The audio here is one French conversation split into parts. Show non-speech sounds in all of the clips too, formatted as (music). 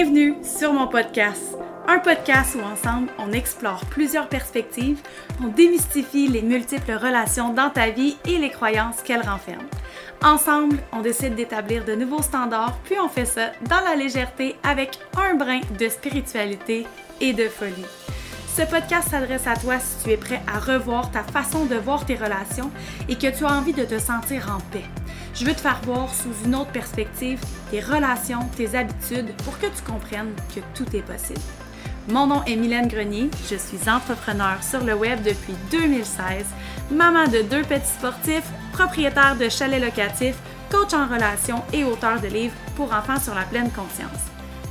Bienvenue sur mon podcast, un podcast où ensemble on explore plusieurs perspectives, on démystifie les multiples relations dans ta vie et les croyances qu'elles renferment. Ensemble, on décide d'établir de nouveaux standards, puis on fait ça dans la légèreté avec un brin de spiritualité et de folie. Ce podcast s'adresse à toi si tu es prêt à revoir ta façon de voir tes relations et que tu as envie de te sentir en paix. Je veux te faire voir sous une autre perspective tes relations, tes habitudes pour que tu comprennes que tout est possible. Mon nom est Mylène Grenier, je suis entrepreneur sur le web depuis 2016, maman de deux petits sportifs, propriétaire de chalets locatifs, coach en relations et auteur de livres pour enfants sur la pleine conscience.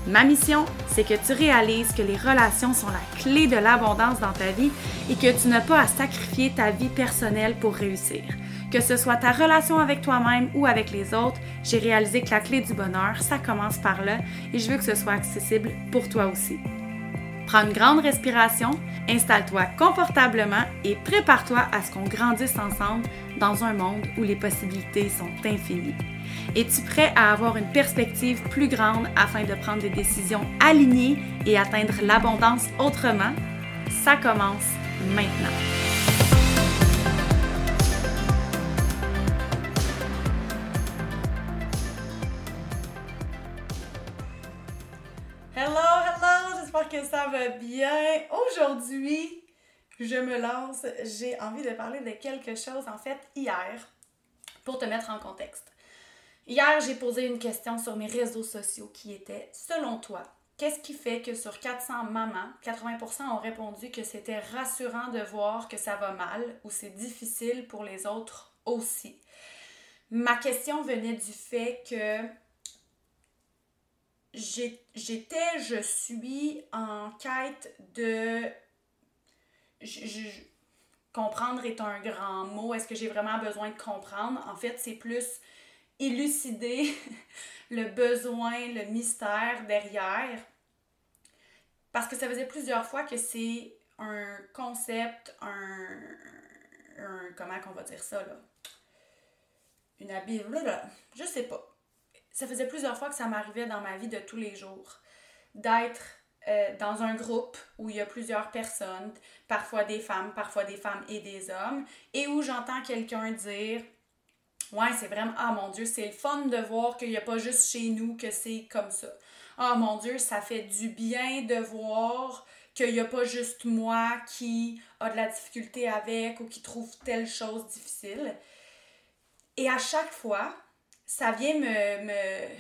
Ma mission, c'est que tu réalises que les relations sont la clé de l'abondance dans ta vie et que tu n'as pas à sacrifier ta vie personnelle pour réussir. Que ce soit ta relation avec toi-même ou avec les autres, j'ai réalisé que la clé du bonheur, ça commence par là et je veux que ce soit accessible pour toi aussi. Prends une grande respiration, installe-toi confortablement et prépare-toi à ce qu'on grandisse ensemble dans un monde où les possibilités sont infinies. Es-tu prêt à avoir une perspective plus grande afin de prendre des décisions alignées et atteindre l'abondance autrement? Ça commence maintenant. Que ça va bien. Aujourd'hui, je me lance. J'ai envie de parler de quelque chose, en fait, hier, pour te mettre en contexte. Hier, j'ai posé une question sur mes réseaux sociaux qui était, selon toi, qu'est-ce qui fait que sur 400 mamans, 80% ont répondu que c'était rassurant de voir que ça va mal ou c'est difficile pour les autres aussi? Ma question venait du fait que j'étais, je suis en quête de... comprendre est un grand mot. Est-ce que j'ai vraiment besoin de comprendre? En fait, c'est plus élucider (laughs) le besoin, le mystère derrière. Parce que ça faisait plusieurs fois que c'est un concept, un, Comment qu'on va dire ça, là? Une habitude. Je sais pas ça faisait plusieurs fois que ça m'arrivait dans ma vie de tous les jours d'être euh, dans un groupe où il y a plusieurs personnes, parfois des femmes, parfois des femmes et des hommes, et où j'entends quelqu'un dire Ouais, c'est vraiment, ah mon Dieu, c'est le fun de voir qu'il n'y a pas juste chez nous que c'est comme ça. Ah mon Dieu, ça fait du bien de voir qu'il n'y a pas juste moi qui a de la difficulté avec ou qui trouve telle chose difficile. Et à chaque fois, ça vient me, me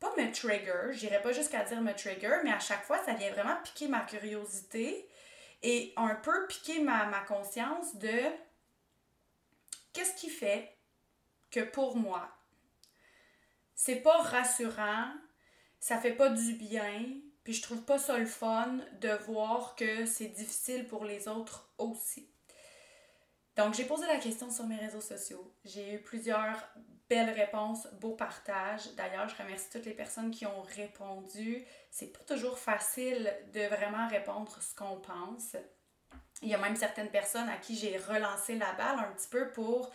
pas me trigger, j'irai pas jusqu'à dire me trigger, mais à chaque fois, ça vient vraiment piquer ma curiosité et un peu piquer ma, ma conscience de qu'est-ce qui fait que pour moi, c'est pas rassurant, ça fait pas du bien, puis je trouve pas ça le fun de voir que c'est difficile pour les autres aussi. Donc, j'ai posé la question sur mes réseaux sociaux. J'ai eu plusieurs belle réponse, beau partage. D'ailleurs, je remercie toutes les personnes qui ont répondu. C'est pas toujours facile de vraiment répondre ce qu'on pense. Il y a même certaines personnes à qui j'ai relancé la balle un petit peu pour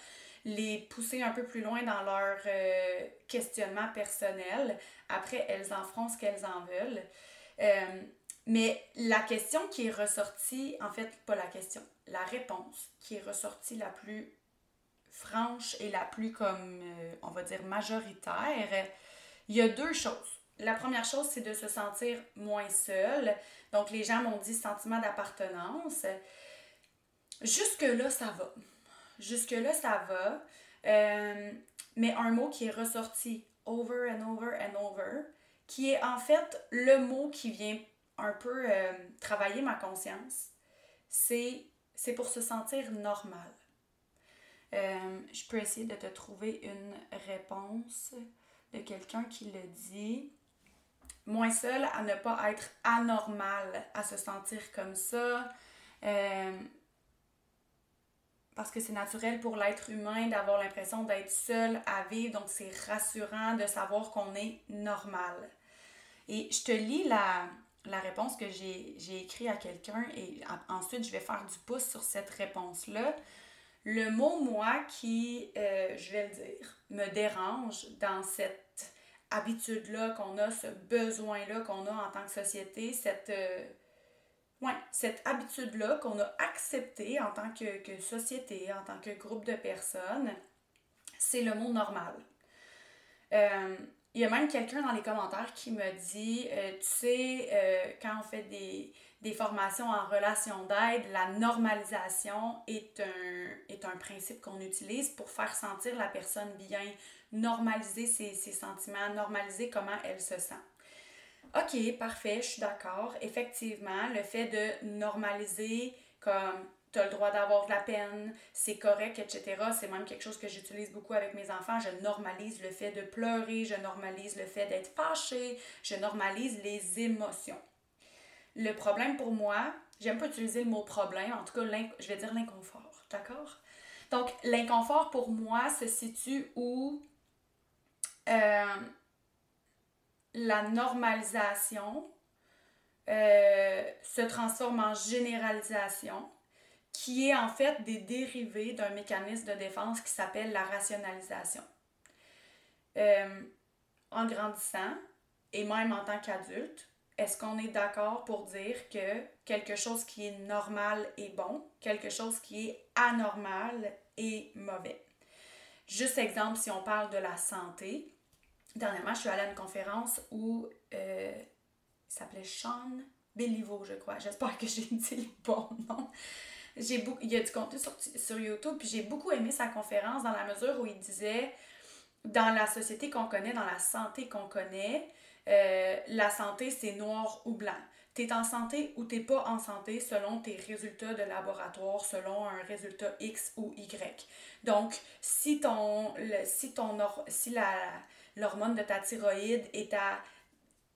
les pousser un peu plus loin dans leur euh, questionnement personnel. Après, elles en feront ce qu'elles en veulent. Euh, mais la question qui est ressortie, en fait, pas la question, la réponse qui est ressortie la plus franche et la plus comme, euh, on va dire, majoritaire, il y a deux choses. La première chose, c'est de se sentir moins seul. Donc, les gens m'ont dit sentiment d'appartenance. Jusque-là, ça va. Jusque-là, ça va. Euh, mais un mot qui est ressorti over and over and over, qui est en fait le mot qui vient un peu euh, travailler ma conscience, c'est c'est pour se sentir normal. Euh, je peux essayer de te trouver une réponse de quelqu'un qui le dit. Moins seul à ne pas être anormal, à se sentir comme ça. Euh, parce que c'est naturel pour l'être humain d'avoir l'impression d'être seul à vivre, donc c'est rassurant de savoir qu'on est normal. Et je te lis la, la réponse que j'ai écrite à quelqu'un et ensuite je vais faire du pouce sur cette réponse-là. Le mot moi qui, euh, je vais le dire, me dérange dans cette habitude-là qu'on a, ce besoin-là qu'on a en tant que société, cette, euh, ouais, cette habitude-là qu'on a acceptée en tant que, que, société, en tant que groupe de personnes, c'est le mot normal. Euh, il y a même quelqu'un dans les commentaires qui me dit, tu sais, quand on fait des, des formations en relation d'aide, la normalisation est un, est un principe qu'on utilise pour faire sentir la personne bien, normaliser ses, ses sentiments, normaliser comment elle se sent. OK, parfait, je suis d'accord. Effectivement, le fait de normaliser comme tu as le droit d'avoir de la peine, c'est correct, etc. C'est même quelque chose que j'utilise beaucoup avec mes enfants. Je normalise le fait de pleurer, je normalise le fait d'être fâché, je normalise les émotions. Le problème pour moi, j'aime pas utiliser le mot problème, en tout cas, je vais dire l'inconfort, d'accord? Donc, l'inconfort pour moi se situe où euh, la normalisation euh, se transforme en généralisation qui est en fait des dérivés d'un mécanisme de défense qui s'appelle la rationalisation. Euh, en grandissant, et même en tant qu'adulte, est-ce qu'on est, d'accord pour dire que quelque chose qui est normal est bon, quelque chose qui est anormal est mauvais? Juste exemple, si on parle de la santé, dernièrement, je suis allée à une conférence où euh, il s'appelait Sean Bellivo, je crois. J'espère que j'ai (laughs) dit le bon nom il y a du contenu sur, sur YouTube, puis j'ai beaucoup aimé sa conférence dans la mesure où il disait dans la société qu'on connaît, dans la santé qu'on connaît, euh, la santé c'est noir ou blanc. Tu es en santé ou t'es pas en santé selon tes résultats de laboratoire, selon un résultat X ou Y. Donc, si ton, si la, l'hormone de ta thyroïde est à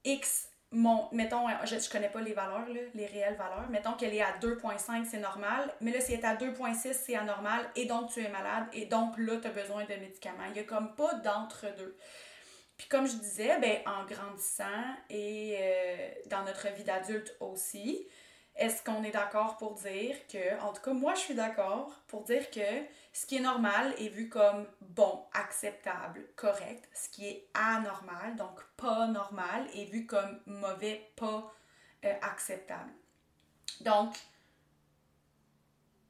X mon, mettons, je, je connais pas les valeurs, les réelles valeurs, mettons qu'elle est à 2.5, c'est normal, mais là, si elle est à 2.6, c'est anormal, et donc tu es malade, et donc là, tu as besoin de médicaments. Il y a comme pas d'entre-deux. Puis comme je disais, ben, en grandissant et euh, dans notre vie d'adulte aussi, est-ce qu'on est, d'accord pour dire que, en tout cas, moi je suis d'accord pour dire que ce qui est normal est vu comme bon, acceptable, correct. Ce qui est anormal, donc pas normal, est vu comme mauvais, pas euh, acceptable. Donc,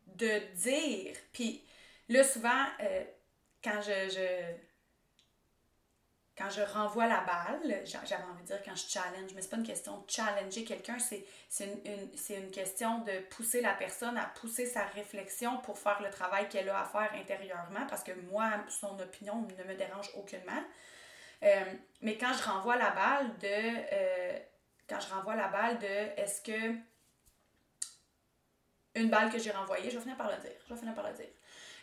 de dire, puis là souvent, euh, quand je quand je renvoie la balle, j'avais envie de dire quand je challenge, mais c'est pas une question de challenger quelqu'un, c'est une, une, question de pousser la personne à pousser sa réflexion pour faire le travail qu'elle a à faire intérieurement, parce que moi, son opinion ne me dérange aucunement. Euh, mais quand je renvoie la balle de. Euh, quand je renvoie la balle de est-ce que. Une balle que j'ai renvoyée, je vais finir par le dire. Je vais finir par le dire.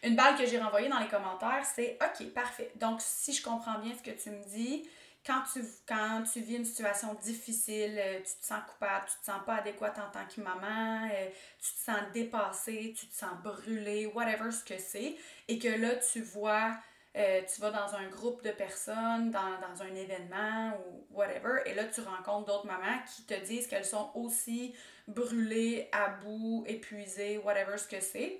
Une balle que j'ai renvoyée dans les commentaires, c'est OK, parfait. Donc, si je comprends bien ce que tu me dis, quand tu, vis une situation difficile, euh, tu te sens coupable, tu te sens pas adéquate en tant que maman, euh, tu te sens dépassée, tu te sens brûlée, whatever ce que c'est, et que là, tu vois, euh, tu vas dans un groupe de personnes, dans, dans un événement ou whatever, et là, tu rencontres d'autres mamans qui te disent qu'elles sont aussi brûlées, à bout, épuisées, whatever ce que c'est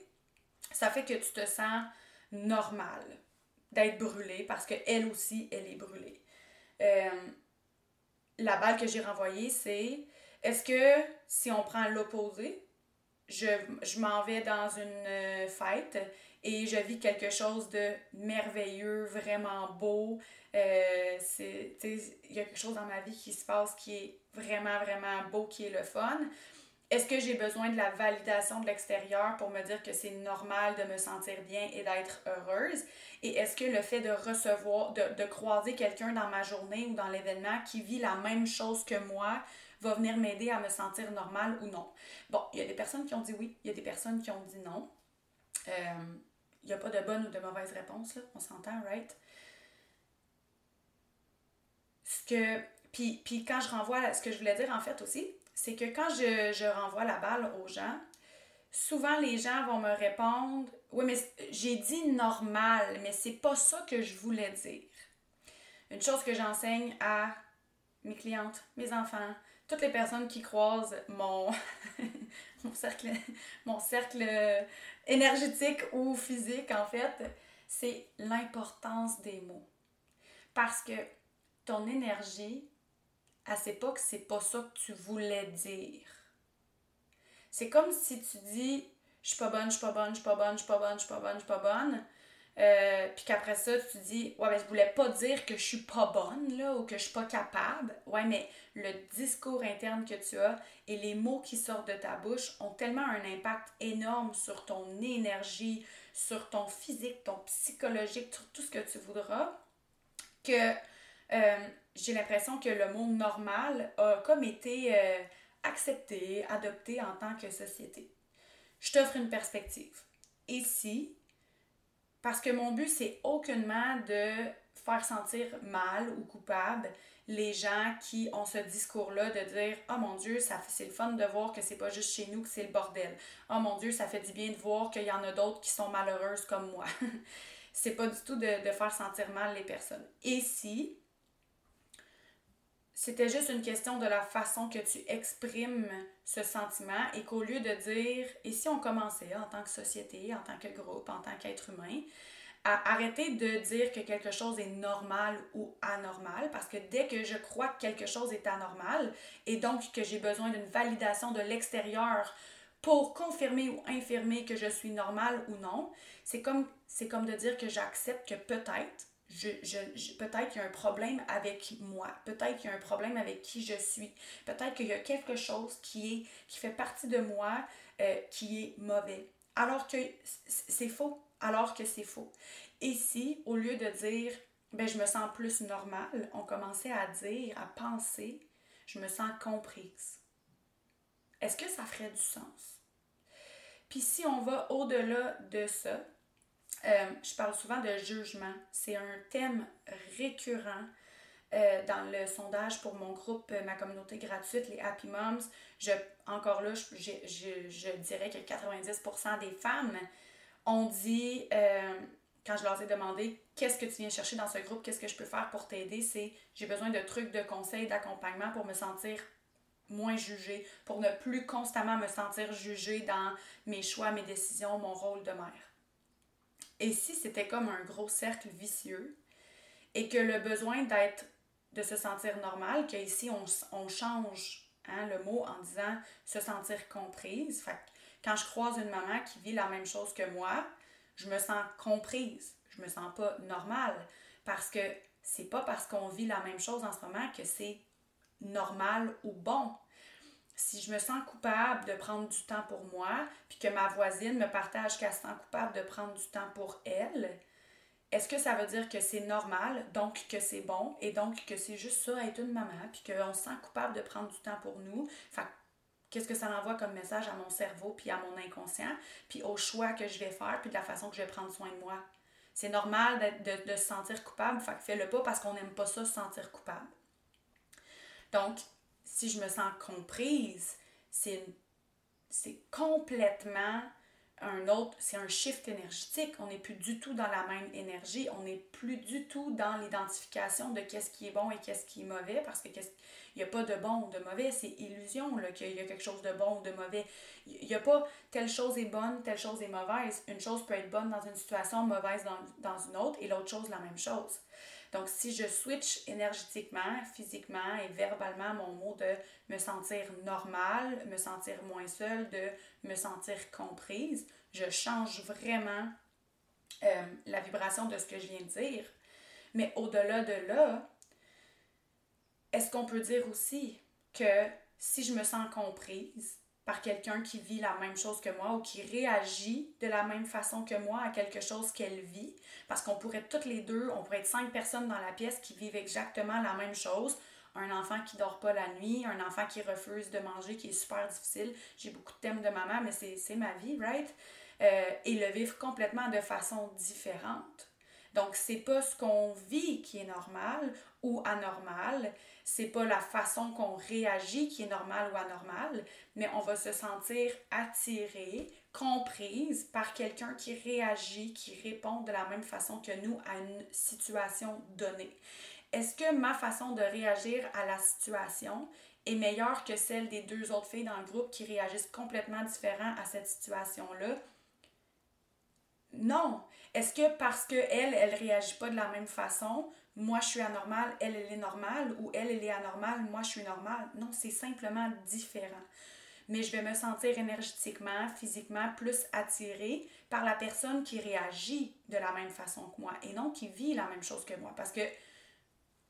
ça fait que tu te sens normal d'être brûlée parce qu'elle aussi, elle est brûlée. Euh, la balle que j'ai renvoyée, c'est est-ce que si on prend l'opposé, je, je m'en vais dans une euh, fête et je vis quelque chose de merveilleux, vraiment beau. Euh, il y a quelque chose dans ma vie qui se passe qui est vraiment, vraiment beau, qui est le fun. Est-ce que j'ai besoin de la validation de l'extérieur pour me dire que c'est normal de me sentir bien et d'être heureuse? Et est-ce que le fait de recevoir, de, croiser quelqu'un dans ma journée ou dans l'événement qui vit la même chose que moi va venir m'aider à me sentir normale ou non? Bon, il y a des personnes qui ont dit oui, il y a des personnes qui ont dit non. Euh, il n'y a pas de bonne ou de mauvaise réponse, là, on s'entend, right? Ce que, puis quand je renvoie à ce que je voulais dire en fait aussi, c'est que quand je, renvoie la balle aux gens, souvent les gens vont me répondre Oui, mais j'ai dit normal, mais c'est pas ça que je voulais dire. Une chose que j'enseigne à mes clientes, mes enfants, toutes les personnes qui croisent mon, (laughs) mon, cercle, mon cercle énergétique ou physique, en fait, c'est l'importance des mots. Parce que ton énergie, elle sait pas que c'est pas ça que tu voulais dire. C'est comme si tu dis je suis pas bonne, je suis pas bonne, je suis pas bonne, je suis pas bonne, je suis pas bonne, je suis pas bonne. Euh, puis qu'après ça, tu dis, ouais, ben, je voulais pas dire que je suis pas bonne, là, ou que je suis pas capable. Ouais, mais le discours interne que tu as et les mots qui sortent de ta bouche ont tellement un impact énorme sur ton énergie, sur ton physique, ton psychologique, sur tout ce que tu voudras, que euh, j'ai l'impression que le mot normal a comme été euh, accepté, adopté en tant que société. Je t'offre une perspective. Si parce que mon but, c'est aucunement de faire sentir mal ou coupable les gens qui ont ce discours-là de dire Oh mon Dieu, c'est le fun de voir que c'est pas juste chez nous que c'est le bordel. Oh mon Dieu, ça fait du bien de voir qu'il y en a d'autres qui sont malheureuses comme moi. (laughs) c'est pas du tout de, de, faire sentir mal les personnes. Et si c'était juste une question de la façon que tu exprimes ce sentiment et qu'au lieu de dire, et si on commençait en tant que société, en tant que groupe, en tant qu'être humain, à arrêter de dire que quelque chose est normal ou anormal, parce que dès que je crois que quelque chose est anormal, et donc que j'ai besoin d'une validation de l'extérieur pour confirmer ou infirmer que je suis normal ou non, c'est comme, c'est comme de dire que j'accepte que peut-être je, je, peut-être qu'il y a un problème avec moi, peut-être qu'il y a un problème avec qui je suis, peut-être qu'il y a quelque chose qui, est, qui fait partie de moi euh, qui est mauvais. Alors que c'est faux, alors que c'est faux. Et si, au lieu de dire, ben, je me sens plus normale, on commençait à dire, à penser, je me sens comprise. Est-ce que ça ferait du sens? Puis si on va au-delà de ça, euh, je parle souvent de jugement. C'est un thème récurrent euh, dans le sondage pour mon groupe, euh, ma communauté gratuite, les Happy Moms. Je, encore là, je, je, je dirais que 90% des femmes ont dit, quand je leur ai demandé qu'est-ce que tu viens chercher dans ce groupe, qu'est-ce que je peux faire pour t'aider, c'est j'ai besoin de trucs, de conseils, d'accompagnement pour me sentir moins jugée, pour ne plus constamment me sentir jugée dans mes choix, mes décisions, mon rôle de mère. Et si c'était comme un gros cercle vicieux et que le besoin d'être, de se sentir normal, qu'ici on, change hein, le mot en disant se sentir comprise. Quand je croise une maman qui vit la même chose que moi, je me sens comprise. Je me sens pas normale parce que c'est pas parce qu'on vit la même chose en ce moment que c'est normal ou bon si je me sens coupable de prendre du temps pour moi, puis que ma voisine me partage qu'elle se sent coupable de prendre du temps pour elle, est-ce que ça veut dire que c'est normal, donc que c'est bon, et donc que c'est juste ça, être une maman, puis qu'on se sent coupable de prendre du temps pour nous? Fait qu'est-ce que ça envoie comme message à mon cerveau, puis à mon inconscient, puis au choix que je vais faire, puis de la façon que je vais prendre soin de moi? C'est normal de, de, se sentir coupable, fait que fais-le pas parce qu'on n'aime pas ça, se sentir coupable. Donc, si je me sens comprise, c'est complètement un autre, c'est un shift énergétique. On n'est plus du tout dans la même énergie. On n'est plus du tout dans l'identification de qu'est-ce qui est bon et qu'est-ce qui est mauvais parce qu'il n'y a pas de bon ou de mauvais. C'est illusion qu'il y a quelque chose de bon ou de mauvais. Il n'y a pas telle chose est bonne, telle chose est mauvaise. Une chose peut être bonne dans une situation, mauvaise dans, dans une autre et l'autre chose la même chose. Donc, si je switch énergétiquement, physiquement et verbalement mon mot de me sentir normal, me sentir moins seule, de me sentir comprise, je change vraiment euh, la vibration de ce que je viens de dire. Mais au-delà de là, est-ce qu'on peut dire aussi que si je me sens comprise, par quelqu'un qui vit la même chose que moi ou qui réagit de la même façon que moi à quelque chose qu'elle vit. Parce qu'on pourrait toutes les deux, on pourrait être cinq personnes dans la pièce qui vivent exactement la même chose. Un enfant qui dort pas la nuit, un enfant qui refuse de manger, qui est super difficile. J'ai beaucoup de thèmes de maman, mais c'est ma vie, right? Euh, et le vivre complètement de façon différente. Donc, c'est pas ce qu'on vit qui est normal ou anormal, c'est pas la façon qu'on réagit qui est normale ou anormale, mais on va se sentir attiré, comprise par quelqu'un qui réagit, qui répond de la même façon que nous à une situation donnée. Est-ce que ma façon de réagir à la situation est meilleure que celle des deux autres filles dans le groupe qui réagissent complètement différent à cette situation-là? Non. Est-ce que parce qu'elle, elle réagit pas de la même façon, moi je suis anormale, elle, elle est normale, ou elle, elle est anormale, moi je suis normale? Non, c'est simplement différent. Mais je vais me sentir énergétiquement, physiquement plus attirée par la personne qui réagit de la même façon que moi et non qui vit la même chose que moi. Parce que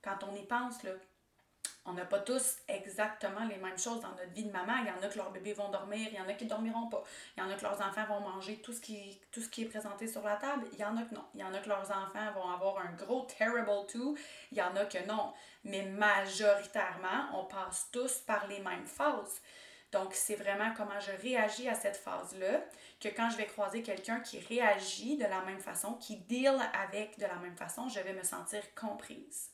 quand on y pense, là, on n'a pas tous exactement les mêmes choses dans notre vie de maman. Il y en a que leurs bébés vont dormir, il y en a qui ne dormiront pas. Il y en a que leurs enfants vont manger tout ce, qui, tout ce qui est présenté sur la table. Il y en a que non. Il y en a que leurs enfants vont avoir un gros terrible tout. Il y en a que non. Mais majoritairement, on passe tous par les mêmes phases. Donc, c'est vraiment comment je réagis à cette phase-là, que quand je vais croiser quelqu'un qui réagit de la même façon, qui deal avec de la même façon, je vais me sentir comprise.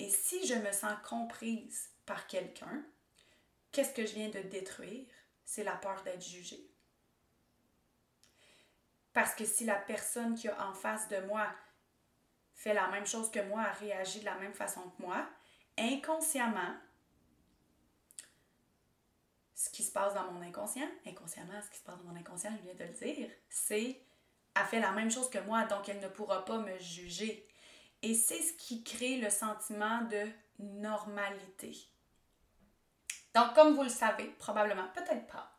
Et si je me sens comprise par quelqu'un, qu'est-ce que je viens de détruire? C'est la peur d'être jugée. Parce que si la personne qui est en face de moi fait la même chose que moi, réagit de la même façon que moi, inconsciemment, ce qui se passe dans mon inconscient, inconsciemment, ce qui se passe dans mon inconscient, je viens de le dire, c'est elle fait la même chose que moi, donc elle ne pourra pas me juger. Et c'est ce qui crée le sentiment de normalité. Donc, comme vous le savez, probablement, peut-être pas.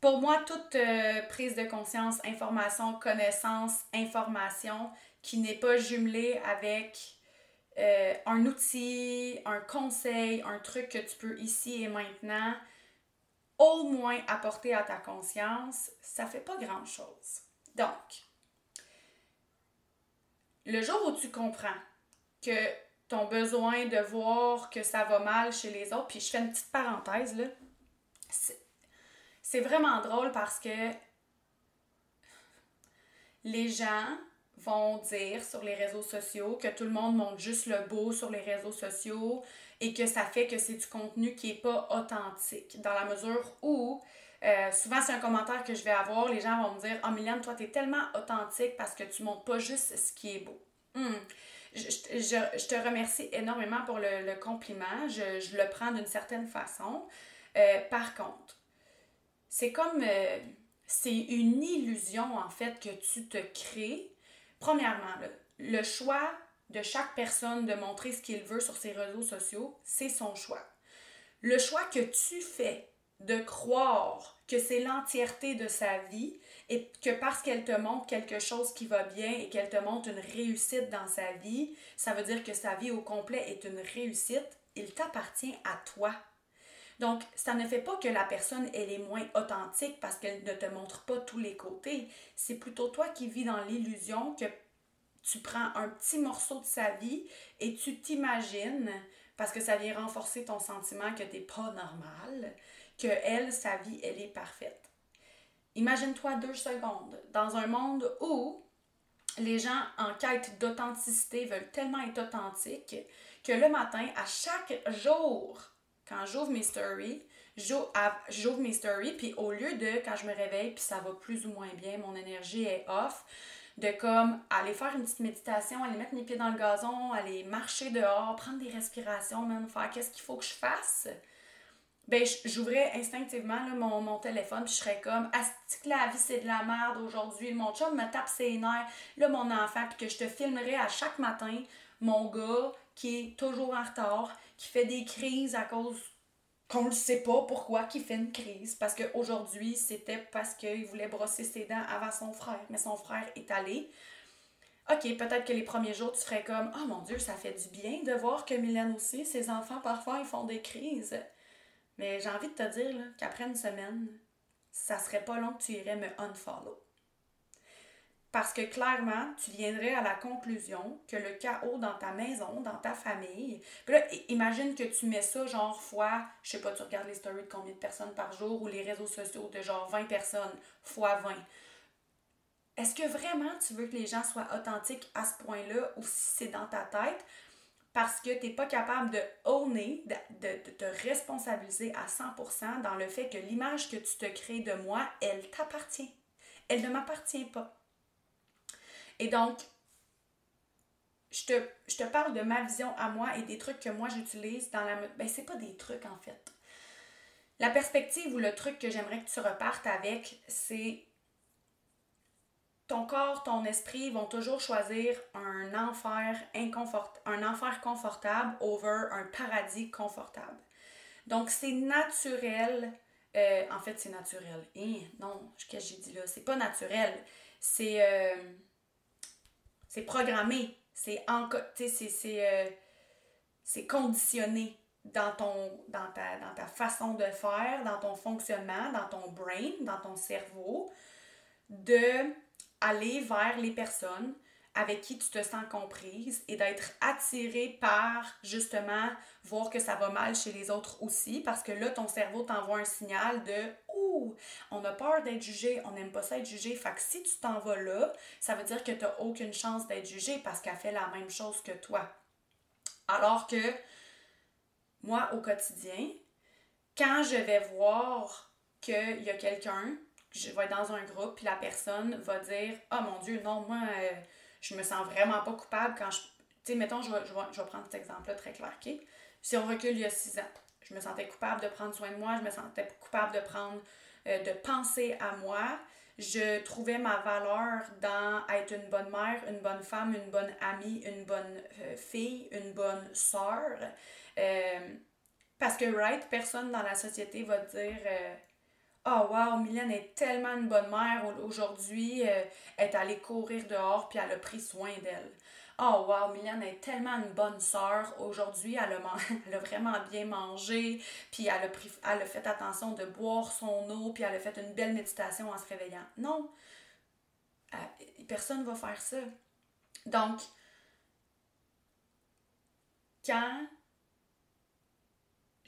Pour moi, toute euh, prise de conscience, information, connaissance, information qui n'est pas jumelée avec euh, un outil, un conseil, un truc que tu peux ici et maintenant au moins apporter à ta conscience, ça fait pas grand-chose. Donc, le jour où tu comprends que ton besoin de voir que ça va mal chez les autres, puis je fais une petite parenthèse là, c'est vraiment drôle parce que les gens vont dire sur les réseaux sociaux que tout le monde montre juste le beau sur les réseaux sociaux et que ça fait que c'est du contenu qui n'est pas authentique. Dans la mesure où, euh, souvent c'est un commentaire que je vais avoir, les gens vont me dire « Oh Mylène, toi tu es tellement authentique parce que tu montres pas juste ce qui est beau. Hmm. Je, te remercie énormément pour le, compliment. Je, le prends d'une certaine façon. Euh, par contre, c'est comme... Euh, c'est une illusion en fait que tu te crées Premièrement, le choix de chaque personne de montrer ce qu'il veut sur ses réseaux sociaux, c'est son choix. Le choix que tu fais de croire que c'est l'entièreté de sa vie et que parce qu'elle te montre quelque chose qui va bien et qu'elle te montre une réussite dans sa vie, ça veut dire que sa vie au complet est une réussite, il t'appartient à toi. Donc, ça ne fait pas que la personne, elle est moins authentique parce qu'elle ne te montre pas tous les côtés. C'est plutôt toi qui vis dans l'illusion que tu prends un petit morceau de sa vie et tu t'imagines, parce que ça vient renforcer ton sentiment que tu n'es pas normal, que elle, sa vie, elle est parfaite. Imagine-toi deux secondes dans un monde où les gens en quête d'authenticité veulent tellement être authentiques que le matin, à chaque jour, quand j'ouvre mes stories, j'ouvre mes stories, puis au lieu de, quand je me réveille, puis ça va plus ou moins bien, mon énergie est off, de comme aller faire une petite méditation, aller mettre mes pieds dans le gazon, aller marcher dehors, prendre des respirations, même faire qu'est-ce qu'il faut que je fasse, ben j'ouvrais instinctivement mon, mon, téléphone puis je serais comme Asti la vie c'est de la merde aujourd'hui, mon chum me tape ses nerfs, là mon enfant, puis que je te filmerais à chaque matin mon gars qui est toujours en retard, qui fait des crises à cause qu'on ne sait pas pourquoi qu'il fait une crise. Parce qu'aujourd'hui, c'était parce qu'il voulait brosser ses dents avant son frère. Mais son frère est allé. OK, peut-être que les premiers jours, tu ferais comme Oh mon Dieu, ça fait du bien de voir que Mylène aussi, ses enfants, parfois, ils font des crises. Mais j'ai envie de te dire qu'après une semaine, ça serait pas long que tu irais me unfollow. Parce que clairement, tu viendrais à la conclusion que le chaos dans ta maison, dans ta famille, puis là, imagine que tu mets ça genre fois, je sais pas, tu regardes les stories de combien de personnes par jour ou les réseaux sociaux de genre 20 personnes fois 20. Est-ce que vraiment tu veux que les gens soient authentiques à ce point-là ou si c'est dans ta tête parce que tu n'es pas capable de owner, de, de, te responsabiliser à 100% dans le fait que l'image que tu te crées de moi, elle t'appartient. Elle ne m'appartient pas. Et donc, je te, parle de ma vision à moi et des trucs que moi j'utilise dans la... Ben, c'est pas des trucs en fait. La perspective ou le truc que j'aimerais que tu repartes avec, c'est ton corps, ton esprit vont toujours choisir un enfer inconfort un enfer confortable over un paradis confortable. Donc c'est naturel. Euh, en fait, c'est naturel. Eh, non, qu'est-ce que j'ai dit là? C'est pas naturel. C'est euh, c'est programmé. C'est c'est euh, c'est conditionné dans ta, dans ta façon de faire, dans ton fonctionnement, dans ton brain, dans ton cerveau de aller vers les personnes avec qui tu te sens comprise et d'être attiré par justement voir que ça va mal chez les autres aussi parce que là ton cerveau t'envoie un signal de ouh on a peur d'être jugé on n'aime pas ça être jugé fait que si tu t'en vas là ça veut dire que tu n'as aucune chance d'être jugé parce qu'elle fait la même chose que toi. Alors que moi au quotidien quand je vais voir qu'il y a quelqu'un je vais être dans un groupe, puis la personne va dire oh, mon Dieu, non, moi, euh, je me sens vraiment pas coupable quand je. Tu sais, mettons, je vais, je, je vais prendre cet exemple-là très clair, OK? Si on recule il y a six ans, je me sentais coupable de prendre soin de moi, je me sentais coupable de prendre, euh, de penser à moi. Je trouvais ma valeur dans être une bonne mère, une bonne femme, une bonne amie, une bonne euh, fille, une bonne sœur. parce que, right, personne dans la société va dire oh, wow, Mylène est tellement une bonne mère aujourd'hui, euh, elle est allée courir dehors puis elle a pris soin d'elle. Oh wow, Mylène est tellement une bonne sœur. Aujourd'hui, elle a, (laughs) elle a vraiment bien mangé, puis elle a, pris, elle a fait attention de boire son eau, puis elle a fait une belle méditation en se réveillant. Non, euh, personne ne va faire ça. Donc, quand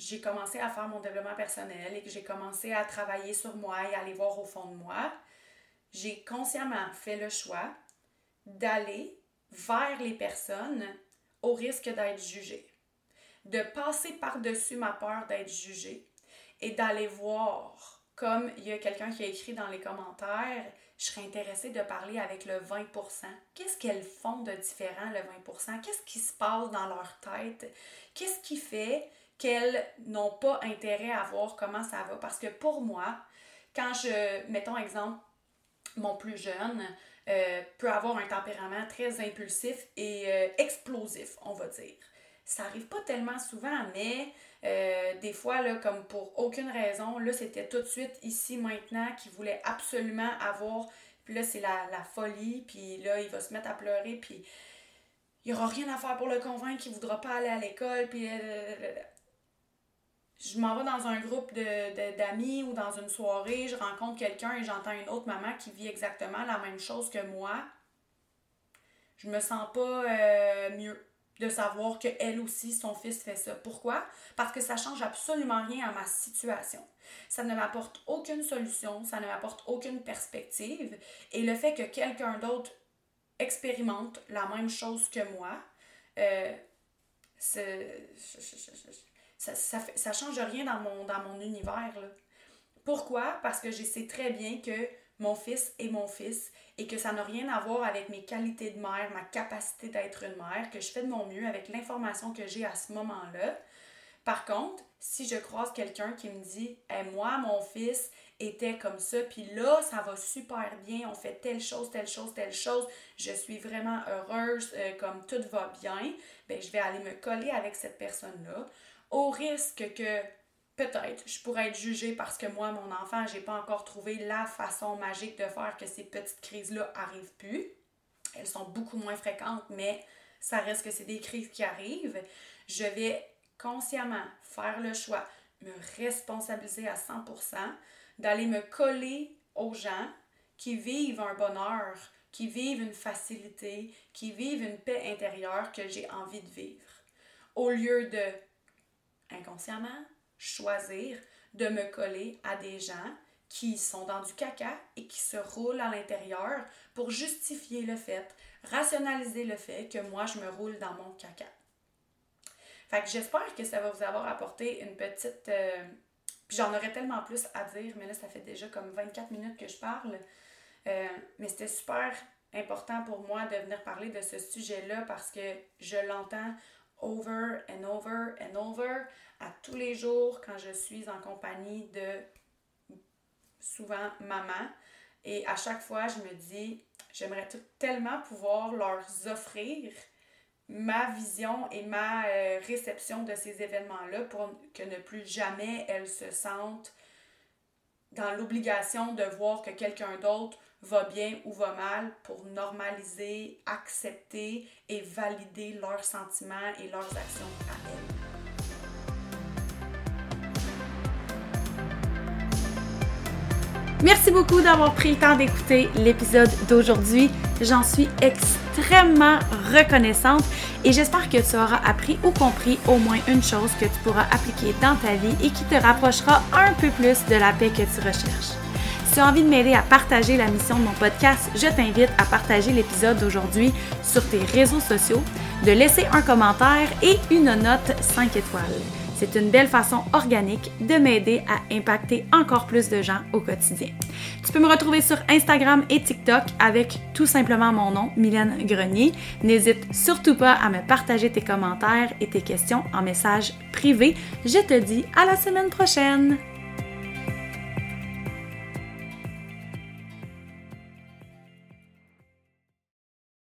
j'ai commencé à faire mon développement personnel et que j'ai commencé à travailler sur moi et à aller voir au fond de moi, j'ai consciemment fait le choix d'aller vers les personnes au risque d'être jugée, de passer par-dessus ma peur d'être jugée et d'aller voir, comme il y a quelqu'un qui a écrit dans les commentaires, je serais intéressée de parler avec le 20%. Qu'est-ce qu'elles font de différent, le 20%? Qu'est-ce qui se passe dans leur tête? Qu'est-ce qui fait qu'elles n'ont pas intérêt à voir comment ça va. Parce que pour moi, quand je, mettons exemple, mon plus jeune euh, peut avoir un tempérament très impulsif et euh, explosif, on va dire. Ça arrive pas tellement souvent, mais euh, des fois, là, comme pour aucune raison, là, c'était tout de suite ici, maintenant, qu'il voulait absolument avoir. Puis là, c'est la, la, folie, puis là, il va se mettre à pleurer, puis il n'y aura rien à faire pour le convaincre qu'il ne voudra pas aller à l'école, puis je m'en vais dans un groupe de, d'amis ou dans une soirée, je rencontre quelqu'un et j'entends une autre maman qui vit exactement la même chose que moi, je me sens pas euh, mieux de savoir que elle aussi, son fils fait ça. Pourquoi? Parce que ça change absolument rien à ma situation. Ça ne m'apporte aucune solution, ça ne m'apporte aucune perspective. Et le fait que quelqu'un d'autre expérimente la même chose que moi, euh, c'est ça, ça, change rien dans mon, univers. Pourquoi? Parce que je sais très bien que mon fils est mon fils et que ça n'a rien à voir avec mes qualités de mère, ma capacité d'être une mère, que je fais de mon mieux avec l'information que j'ai à ce moment-là. Par contre, si je croise quelqu'un qui me dit moi, mon fils était comme ça, puis là, ça va super bien, on fait telle chose, telle chose, telle chose, je suis vraiment heureuse, euh, comme tout va bien, ben, je vais aller me coller avec cette personne-là au risque que peut-être je pourrais être jugée parce que moi, mon enfant, j'ai pas encore trouvé la façon magique de faire que ces petites crises-là arrivent plus. Elles sont beaucoup moins fréquentes, mais ça reste que c'est des crises qui arrivent. Je vais consciemment faire le choix, me responsabiliser à 100%, d'aller me coller aux gens qui vivent un bonheur, qui vivent une facilité, qui vivent une paix intérieure que j'ai envie de vivre. Au lieu de inconsciemment choisir de me coller à des gens qui sont dans du caca et qui se roulent à l'intérieur pour justifier le fait, rationaliser le fait que moi je me roule dans mon caca. Fait que j'espère que ça va vous avoir apporté une petite. Euh, j'en aurais tellement plus à dire, mais là ça fait déjà comme 24 minutes que je parle. Euh, mais c'était super important pour moi de venir parler de ce sujet-là parce que je l'entends over and over and over à tous les jours quand je suis en compagnie de souvent maman. Et à chaque fois, je me dis, j'aimerais tellement pouvoir leur offrir ma vision et ma euh, réception de ces événements-là pour que ne plus jamais elles se sentent dans l'obligation de voir que quelqu'un d'autre va bien ou va mal pour normaliser, accepter et valider leurs sentiments et leurs actions à elles. Merci beaucoup d'avoir pris le temps d'écouter l'épisode d'aujourd'hui. J'en suis extrêmement reconnaissante et j'espère que tu auras appris ou compris au moins une chose que tu pourras appliquer dans ta vie et qui te rapprochera un peu plus de la paix que tu recherches. Si tu as envie de m'aider à partager la mission de mon podcast, je t'invite à partager l'épisode d'aujourd'hui sur tes réseaux sociaux, de laisser un commentaire et une note 5 étoiles. C'est une belle façon organique de m'aider à impacter encore plus de gens au quotidien. Tu peux me retrouver sur Instagram et TikTok avec tout simplement mon nom, Mylène Grenier. N'hésite surtout pas à me partager tes commentaires et tes questions en message privé. Je te dis à la semaine prochaine!